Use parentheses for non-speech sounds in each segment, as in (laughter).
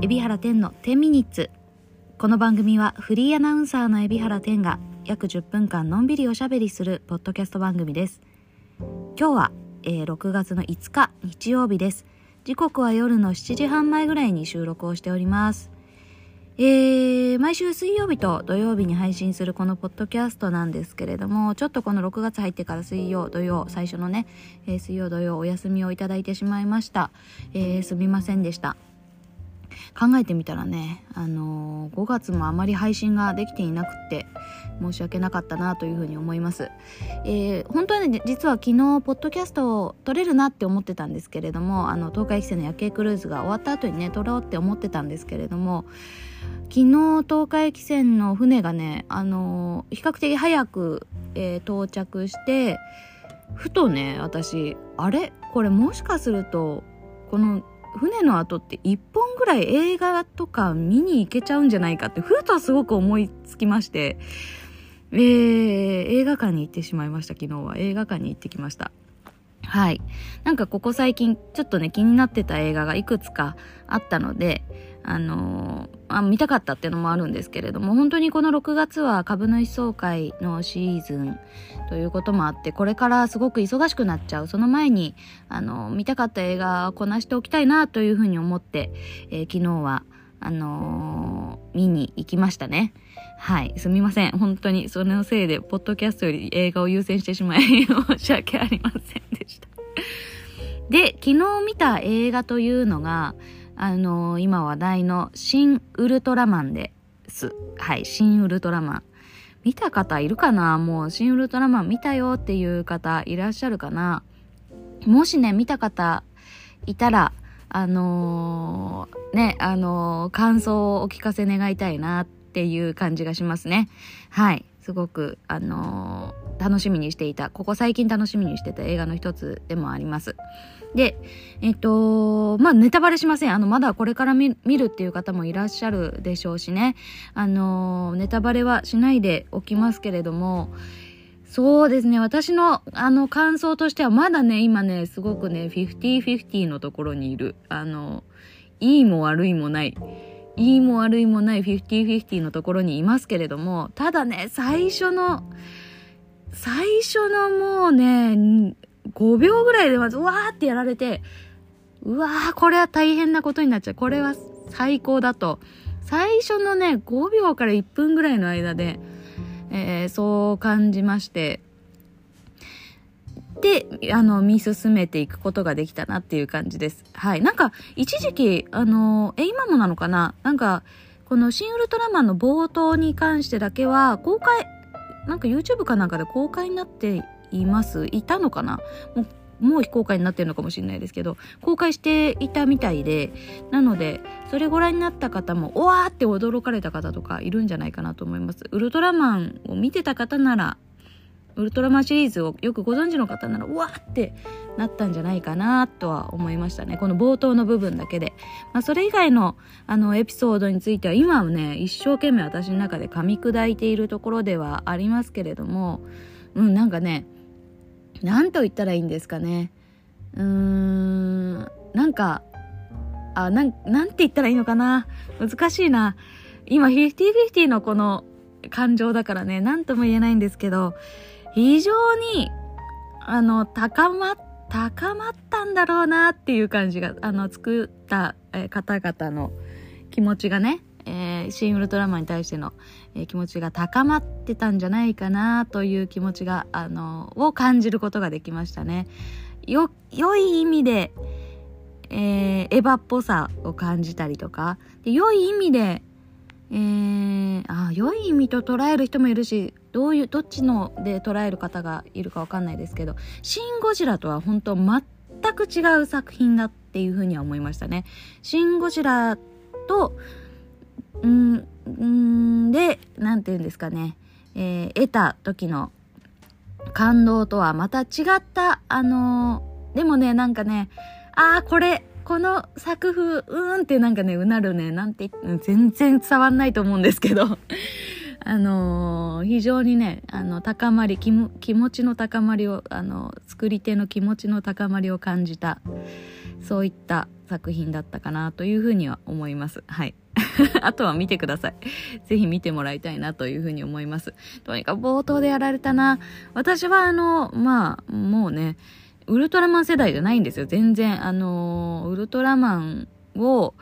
海老原天の10ミニッツこの番組はフリーアナウンサーの海老原天が約10分間のんびりおしゃべりするポッドキャスト番組です今日は、えー6月の5日日曜日です時刻は夜の7時半前ぐらいに収録をしておりますえー、毎週水曜日と土曜日に配信するこのポッドキャストなんですけれども、ちょっとこの6月入ってから水曜、土曜、最初のね、えー水曜、土曜お休みをいただいてしまいました。えーすみませんでした。考えてみたらね、あのー5月もあまり配信ができていなくって申し訳なかったなというふうに思います、えー本当はね実は昨日ポッドキャストを撮れるなって思ってたんですけれどもあの東海汽船の夜景クルーズが終わった後にね撮ろうって思ってたんですけれども昨日東海汽船の船がねあのー比較的早く、えー到着してふとね私あれ？これもしかするとこの船の後って1本ぐらい映画とか見に行けちゃうんじゃないかってふとはすごく思いつきまして、えー、映画館に行ってしまいました昨日は。映画館に行ってきました。はい。なんかここ最近ちょっとね気になってた映画がいくつかあったのであのあ見たかったっていうのもあるんですけれども本当にこの6月は株主総会のシーズンということもあってこれからすごく忙しくなっちゃう。その前にあの見たかった映画をこなしておきたいなというふうに思って、えー昨日はあのー見に行きましたね。はい。すみません。本当にそのせいでポッドキャストより映画を優先してしまい申し訳ありませんでした。で昨日見た映画というのがあのー今話題の新ウルトラマンです。はい、新ウルトラマン。見た方いるかな？もう新ウルトラマン見たよっていう方いらっしゃるかな？もしね、見た方いたら、あのーね、あのー感想をお聞かせ願いたいなっていう感じがしますね。はい。すごく、あのー楽しみにしていた、ここ最近楽しみにしてた映画の一つでもあります。で、えっと、まあ、ネタバレしません。あの、まだこれから見るっていう方もいらっしゃるでしょうしね。あの、ネタバレはしないでおきますけれども、そうですね。私の、あの、感想としては、まだね、今ね、すごくね、50-50のところにいる。あの、いいも悪いもない。いいも悪いもない50-50のところにいますけれども、ただね、最初の、最初のもうね、5秒ぐらいでまず、うわーってやられて、うわー、これは大変なことになっちゃう。これは最高だと。最初のね、5秒から1分ぐらいの間で、えーそう感じまして、で、あの、見進めていくことができたなっていう感じです。はい。なんか、一時期、あの、え、今もなのかな？なんか、この新ウルトラマンの冒頭に関してだけは、公開、なんか YouTube かなんかで公開になっています。いたのかな？もうもう非公開になってるのかもしれないですけど公開していたみたいでなのでそれご覧になった方もおわーって驚かれた方とかいるんじゃないかなと思います。ウルトラマンを見てた方ならウルトラマンシリーズをよくご存知の方ならうわーってなったんじゃないかなとは思いましたね。この冒頭の部分だけで、まあ、それ以外のあのエピソードについては今はね一生懸命私の中で噛み砕いているところではありますけれどもうんなんかねなんと言ったらいいんですかね。うーんなんかあなんなんて言ったらいいのかな。難しいな。今50-50のこの感情だからね何とも言えないんですけど非常にあの高ま高まったんだろうなっていう感じがあの作った、え方々の気持ちがね、えー新ウルトラマンに対しての、えー気持ちが高まってたんじゃないかなという気持ちがあのを感じることができましたね。よ良い意味で、えーエヴァっぽさを感じたりとかで良い意味でえー、あ良い意味と捉える人もいるしどういうどっちので捉える方がいるかわかんないですけど「シン・ゴジラ」とは本当全く違う作品だっていうふうには思いましたね。シン・ゴジラとうんんでなんて言うんですかね、えー得た時の感動とはまた違ったあのーでもねなんかねああこれこの作風うーんってなんかねうなるねなんて全然伝わんないと思うんですけどあのー非常にねあの高まり気気持ちの高まりをあの作り手の気持ちの高まりを感じたそういった作品だったかなというふうには思います。はい。(laughs) あとは見てください。ぜひ見てもらいたいなというふうに思います。とにかく冒頭でやられたな。私はあの、まあ、もうね、ウルトラマン世代じゃないんですよ。全然。あの、ウルトラマンを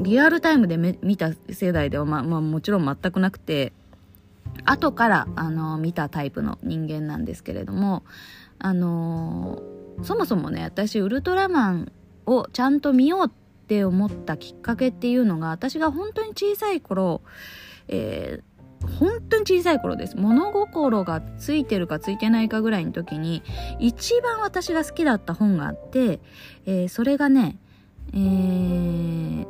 リアルタイムで見た世代では、ま、まあ、もちろん全くなくて、後から、あの、見たタイプの人間なんですけれども、あの、そもそもね、私、ウルトラマンをちゃんと見ようって思ったきっかけっていうのが、私が本当に小さい頃、えー本当に小さい頃です。物心がついてるかついてないかぐらいの時に、一番私が好きだった本があって、えー、それがね、えー、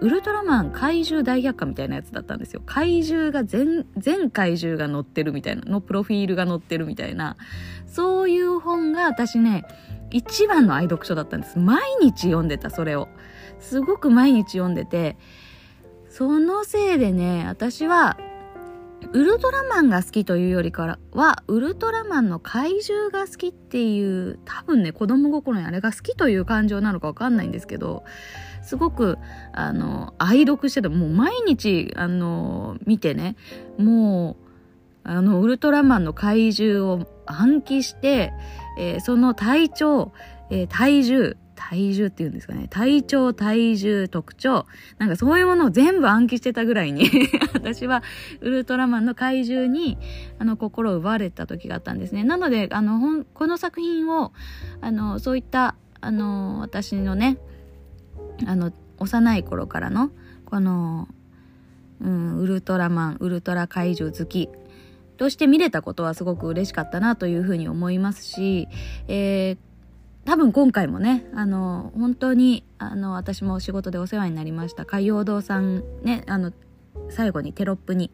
ウルトラマン怪獣大百科みたいなやつだったんですよ。怪獣が全、全怪獣が載ってるみたいな、のプロフィールが載ってるみたいな、そういう本が私ね、一番の愛読書だったんです。毎日読んでた、それを。すごく毎日読んでて、そのせいでね、私は、ウルトラマンが好きというよりからは、ウルトラマンの怪獣が好きっていう、多分ね、子供心にあれが好きという感情なのかわかんないんですけど、すごく、あの、愛読してた。もう毎日、あの、見てね、もう、あの、ウルトラマンの怪獣を暗記して、えー、その体調、えー、体重、体重っていうんですかね。体調、体重、特徴。なんかそういうものを全部暗記してたぐらいに (laughs) 私はウルトラマンの怪獣に、あの、心を奪われた時があったんですね。なので、あの、この作品を、あの、そういった、あの、私のね、あの、幼い頃からの、この、うん、ウルトラマン、ウルトラ怪獣好きとして見れたことはすごく嬉しかったなというふうに思いますし、えー、多分今回もね、あの、本当に、あの、私も仕事でお世話になりました、海洋堂さんね、あの、最後にテロップに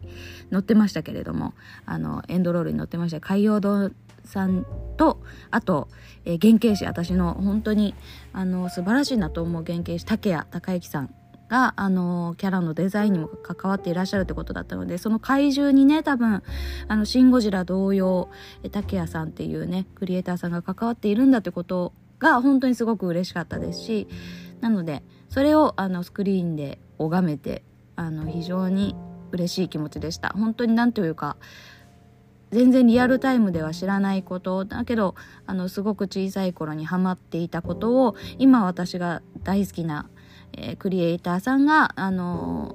載ってましたけれども、あの、エンドロールに載ってました。海洋堂さんと、あと、えー、原型師、私の本当に、あの、素晴らしいなと思う原型師、竹谷隆之さんが、あの、キャラのデザインにも関わっていらっしゃるってことだったので、その怪獣にね、多分、あの、シン・ゴジラ同様、竹谷さんっていうね、クリエイターさんが関わっているんだってことが、本当にすごく嬉しかったですし、なので、それを、あの、スクリーンで拝めて、あの、非常に嬉しい気持ちでした。本当になんというか、全然リアルタイムでは知らないことだけどあのすごく小さい頃にハマっていたことを今私が大好きなえー、クリエイターさんが、あの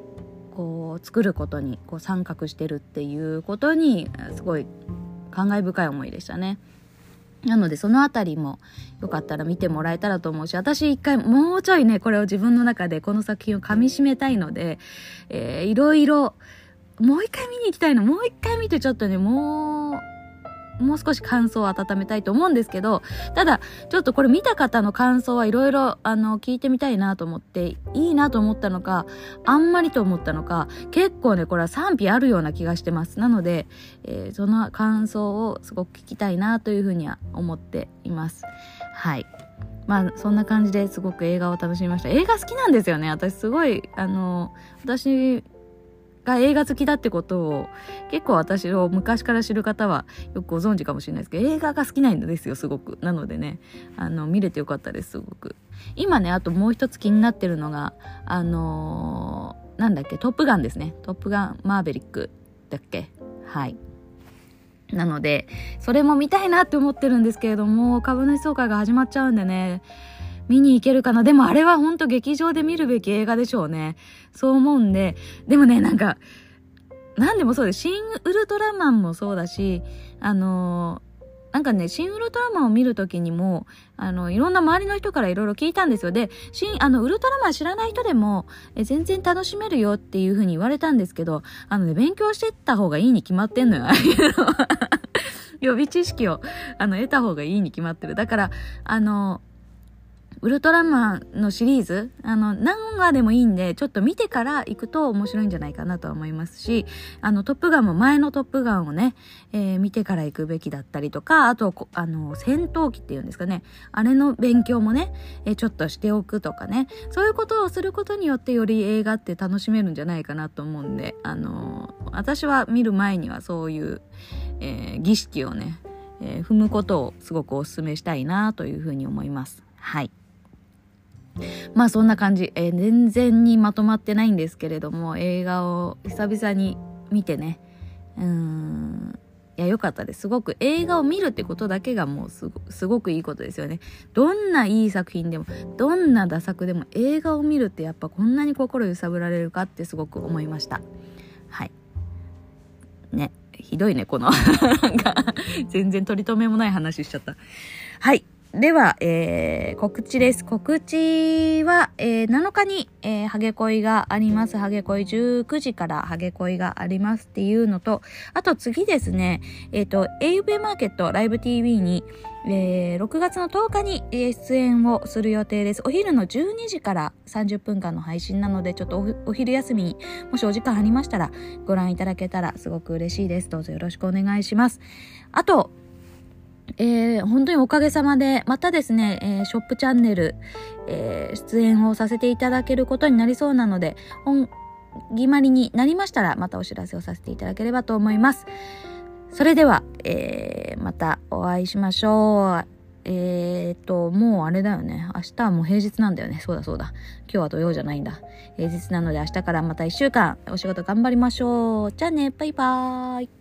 ー、こう作ることにこう参画してるっていうことにすごい感慨深い思いでしたね。なのでそのあたりもよかったら見てもらえたらと思うし、私一回もうちょいね、これを自分の中でこの作品を噛み締めたいので、えー、いろいろ、もう一回見に行きたいの。もう一回見てちょっとね、もう、もう少し感想を温めたいと思うんですけど、ただ、ちょっとこれ見た方の感想はいろいろ、あの、聞いてみたいなと思って、いいなと思ったのか、あんまりと思ったのか、結構ね、これは賛否あるような気がしてます。なので、えー、その感想をすごく聞きたいなというふうには思っています。はい。まあ、そんな感じですごく映画を楽しみました。映画好きなんですよね。私すごい、あの、私が映画好きだってことを結構私を昔から知る方はよくご存知かもしれないですけど映画が好きなんですよすごく。なのでねあの見れてよかったですすごく。今ねあともう一つ気になってるのがあのー、なんだっけトップガンですね。トップガンマーベリックだっけ？はい。なのでそれも見たいなって思ってるんですけれども株主総会が始まっちゃうんでね見に行けるかな。でもあれはほんと劇場で見るべき映画でしょうね。そう思うんで、でもね、なんか、なんでもそうです。シン・ウルトラマンもそうだし、あのー、なんかね、シン・ウルトラマンを見るときにも、あの、いろんな周りの人からいろいろ聞いたんですよ。で、シン、あの、ウルトラマン知らない人でも、え全然楽しめるよっていうふうに言われたんですけど、あのね、勉強してった方がいいに決まってんのよ。(laughs) 予備知識を、あの、得た方がいいに決まってる。だから、あの、ウルトラマンのシリーズ、あの、何話でもいいんで、ちょっと見てから行くと面白いんじゃないかなとは思いますし、あの、トップガンも前のトップガンをね、えー、見てから行くべきだったりとか、あと、あの、戦闘機っていうんですかね、あれの勉強もね、えー、ちょっとしておくとかね、そういうことをすることによってより映画って楽しめるんじゃないかなと思うんで、あの、私は見る前にはそういう、えー、儀式をね、え踏むことをすごくお勧めしたいなというふうに思います。はい。まあそんな感じ、えー、全然にまとまってないんですけれども映画を久々に見てね。うん。いや良かったです。すごく映画を見るってことだけがもうすごすごくいいことですよね。どんないい作品でもどんなダ作でも映画を見るってやっぱこんなに心揺さぶられるかってすごく思いました。はい。ねひどいねこの。(laughs) なんか全然取り留めもない話しちゃった。はい。では、えー、告知です。告知は、えー、7日に、えー、ハゲ恋があります。ハゲ恋19時からハゲ恋がありますっていうのと、あと次ですね、えっ、ー、と、AUB マーケットライブ TV に、えー、6月の10日に出演をする予定です。お昼の12時から30分間の配信なので、ちょっとお昼休みにもしお時間ありましたらご覧いただけたらすごく嬉しいです。どうぞよろしくお願いします。あと、えー、本当におかげさまで、またですね、えー、ショップチャンネル、えー、出演をさせていただけることになりそうなので、本決まりになりましたら、またお知らせをさせていただければと思います。それでは、えー、またお会いしましょう。えーと、もうあれだよね。明日はもう平日なんだよね。そうだそうだ。今日は土曜じゃないんだ。平日なので明日からまた一週間お仕事頑張りましょう。じゃあね、バイバーイ。